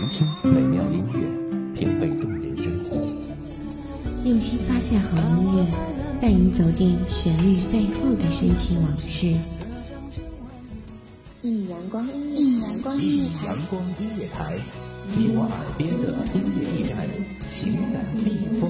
聆听美妙音乐，品味动人生活。用心发现好音乐，带你走进旋律背后的深情往事。一阳光，一阳光音乐台，阳光音乐台，你我耳边的音乐驿站，情感避风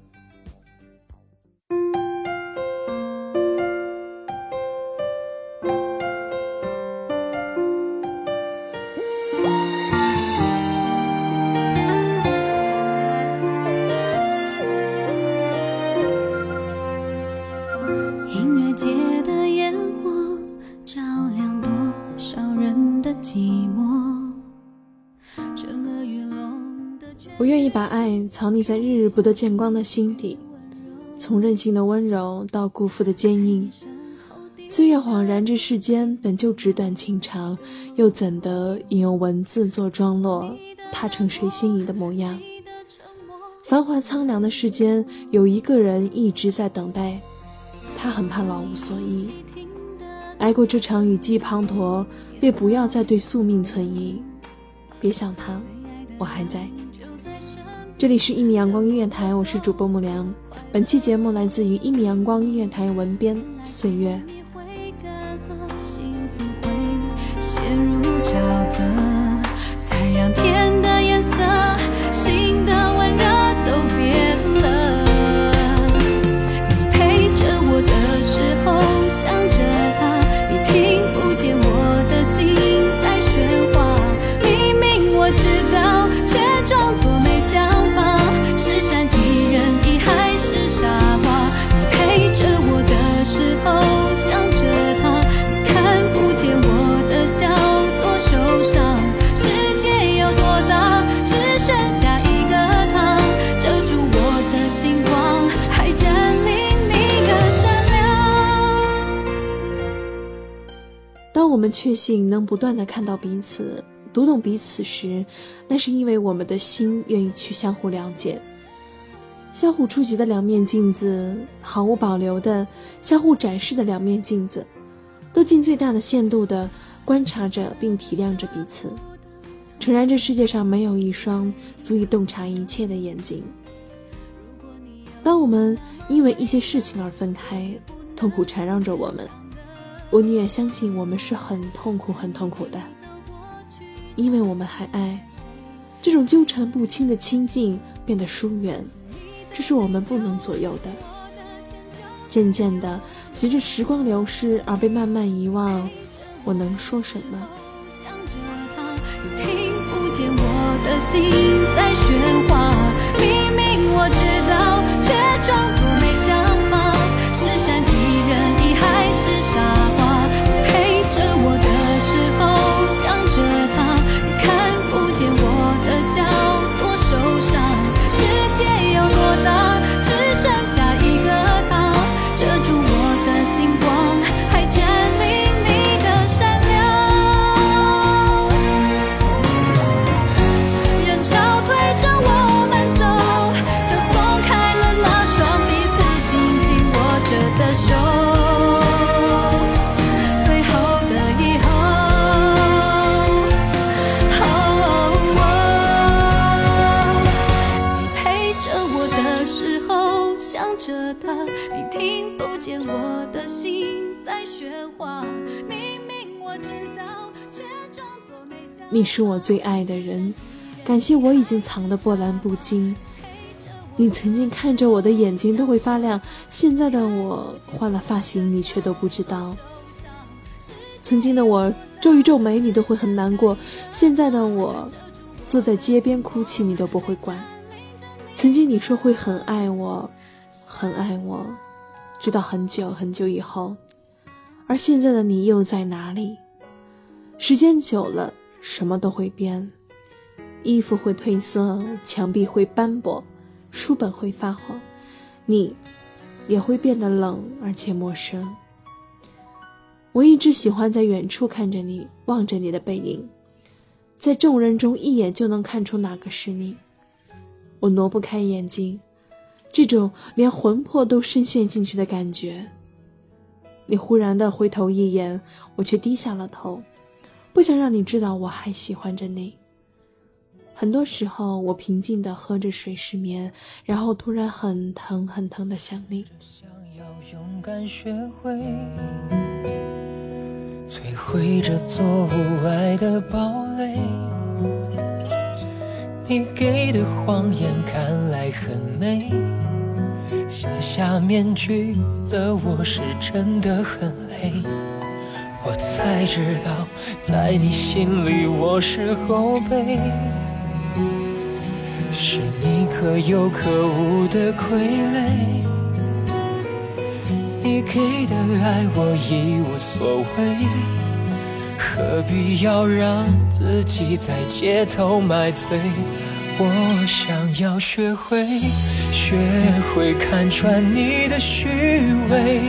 我愿意把爱藏匿在日日不得见光的心底，从任性的温柔到辜负的坚硬。岁月恍然，这世间本就纸短情长，又怎得引用文字做装落，踏成谁心仪的模样？繁华苍凉的世间，有一个人一直在等待，他很怕老无所依。挨过这场雨季滂沱，便不要再对宿命存疑。别想他，我还在。这里是一米阳光音乐台，我是主播木良。本期节目来自于一米阳光音乐台文编岁月。我们确信能不断的看到彼此，读懂彼此时，那是因为我们的心愿意去相互了解。相互触及的两面镜子，毫无保留的相互展示的两面镜子，都尽最大的限度的观察着并体谅着彼此。诚然，这世界上没有一双足以洞察一切的眼睛。当我们因为一些事情而分开，痛苦缠绕着我们，我宁愿相信我们是很痛苦、很痛苦的，因为我们还爱。这种纠缠不清的亲近变得疏远，这是我们不能左右的。渐渐的，随着时光流逝而被慢慢遗忘，我能说什么？听不见我的心在喧哗。明明我知道，却装作没想界见我的心在喧哗。明明我知道，却装作没想。你是我最爱的人，感谢我已经藏得波澜不惊。你曾经看着我的眼睛都会发亮，现在的我换了发型，你却都不知道。曾经的我皱一皱眉，你都会很难过；现在的我坐在街边哭泣，你都不会管。曾经你说会很爱我，很爱我，直到很久很久以后，而现在的你又在哪里？时间久了，什么都会变，衣服会褪色，墙壁会斑驳，书本会发黄，你也会变得冷而且陌生。我一直喜欢在远处看着你，望着你的背影，在众人中一眼就能看出哪个是你。我挪不开眼睛，这种连魂魄都深陷进去的感觉。你忽然的回头一眼，我却低下了头。不想让你知道我还喜欢着你。很多时候，我平静的喝着水失眠，然后突然很疼很疼的想你。想要勇敢学会摧毁这座无爱的堡垒。你给的谎言看来很美，卸下面具的我是真的很累。我才知道，在你心里我是后辈，是你可有可无的傀儡。你给的爱我已无所谓，何必要让自己在街头买醉？我想要学会，学会看穿你的虚伪。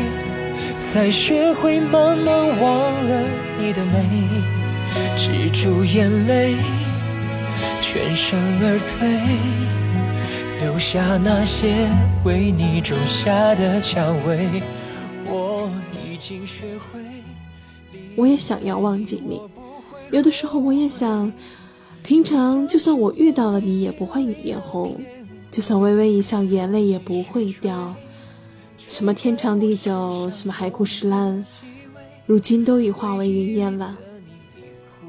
才学会慢慢忘了你的美，止住眼泪，全身而退，留下那些为你种下的蔷薇。我已经学会。我也想要忘记你，有的时候我也想，平常就算我遇到了你也不会眼红，就算微微一笑眼泪也不会掉。什么天长地久，什么海枯石烂，如今都已化为云烟了。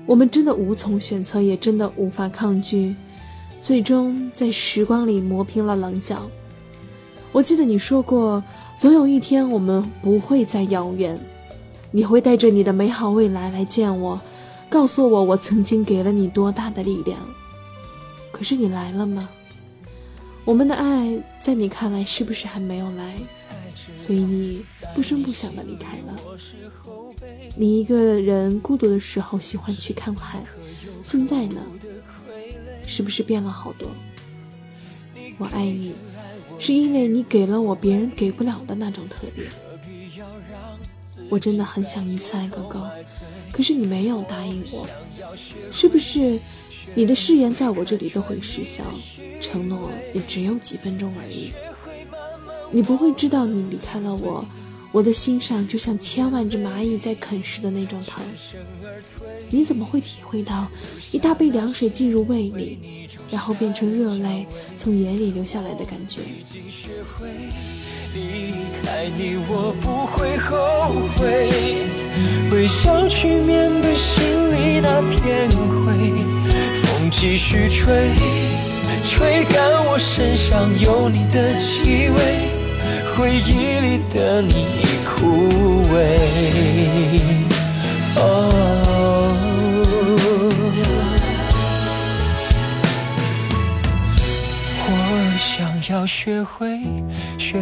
我们真的无从选择，也真的无法抗拒，最终在时光里磨平了棱角。我记得你说过，总有一天我们不会再遥远，你会带着你的美好未来来见我，告诉我我曾经给了你多大的力量。可是你来了吗？我们的爱在你看来是不是还没有来？所以你不声不响的离开了。你一个人孤独的时候喜欢去看海，现在呢，是不是变了好多？我爱你，是因为你给了我别人给不了的那种特别。我真的很想一次爱个够，可是你没有答应我，是不是？你的誓言在我这里都会失效，承诺也只有几分钟而已。你不会知道，你离开了我，我的心上就像千万只蚂蚁在啃食的那种疼。你怎么会体会到，一大杯凉水进入胃里，然后变成热泪从眼里流下来的感觉？离开你，我不会后悔，微笑去面对心里那片灰。继续吹，吹干我身上有你的气味。回忆里的你已枯萎。我想要学会，学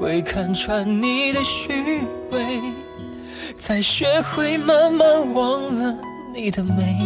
会看穿你的虚伪，再学会慢慢忘了你的美，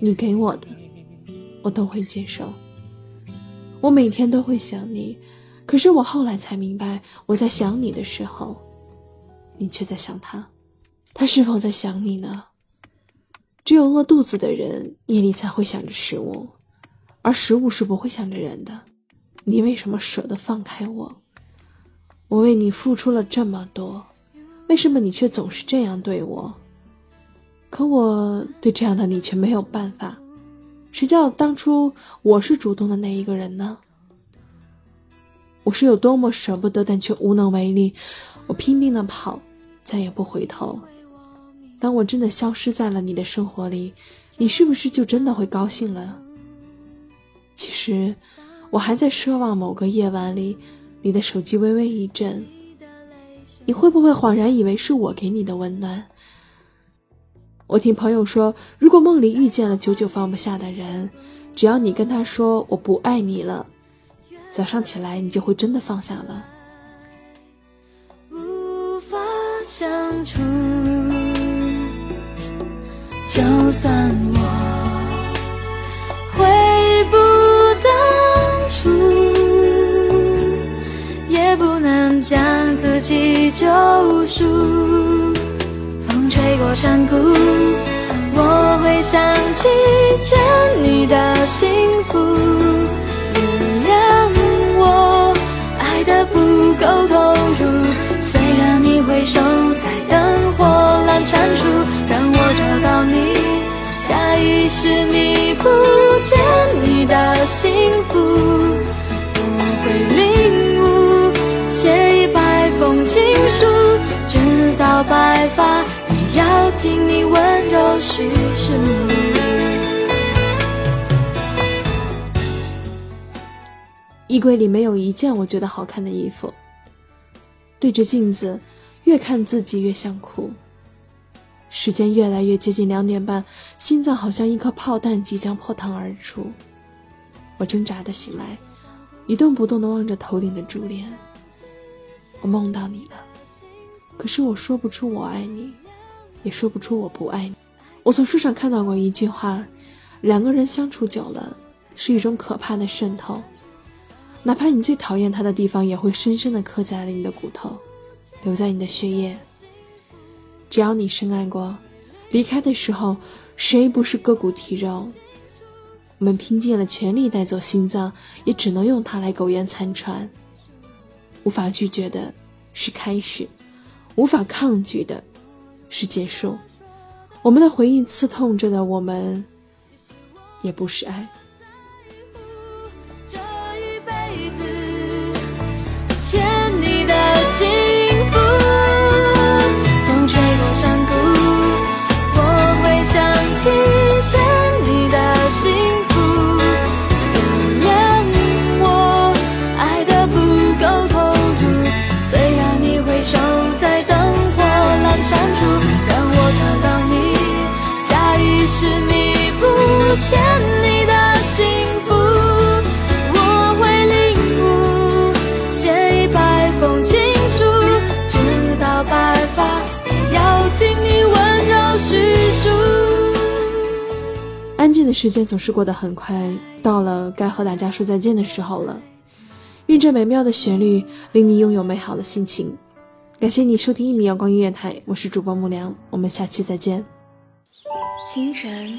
你给我的。我都会接受。我每天都会想你，可是我后来才明白，我在想你的时候，你却在想他。他是否在想你呢？只有饿肚子的人夜里才会想着食物，而食物是不会想着人的。你为什么舍得放开我？我为你付出了这么多，为什么你却总是这样对我？可我对这样的你却没有办法。谁叫当初我是主动的那一个人呢？我是有多么舍不得，但却无能为力。我拼命的跑，再也不回头。当我真的消失在了你的生活里，你是不是就真的会高兴了？其实，我还在奢望某个夜晚里，你的手机微微一震，你会不会恍然以为是我给你的温暖？我听朋友说，如果梦里遇见了久久放不下的人，只要你跟他说我不爱你了，早上起来你就会真的放下了。无法相处，就算我自己救赎。风吹过山谷，我会想起欠你的幸福。原谅我爱的不够投入，虽然你会受衣柜里没有一件我觉得好看的衣服。对着镜子，越看自己越想哭。时间越来越接近两点半，心脏好像一颗炮弹即将破膛而出。我挣扎的醒来，一动不动的望着头顶的珠帘。我梦到你了，可是我说不出我爱你。也说不出我不爱你。我从书上看到过一句话：两个人相处久了，是一种可怕的渗透。哪怕你最讨厌他的地方，也会深深的刻在了你的骨头，留在你的血液。只要你深爱过，离开的时候，谁不是割骨剔肉？我们拼尽了全力带走心脏，也只能用它来苟延残喘。无法拒绝的是开始，无法抗拒的。是结束，我们的回忆刺痛着的我们，也不是爱。安静的时间总是过得很快，到了该和大家说再见的时候了。愿这美妙的旋律令你拥有美好的心情。感谢你收听一米阳光音乐台，我是主播木良，我们下期再见。清晨，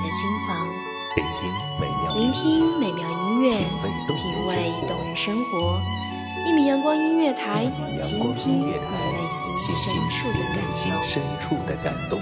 你的心房。聆听美妙，聆听美妙音乐，品味动人生活。一米阳光音乐台，倾听你内心深处的感动。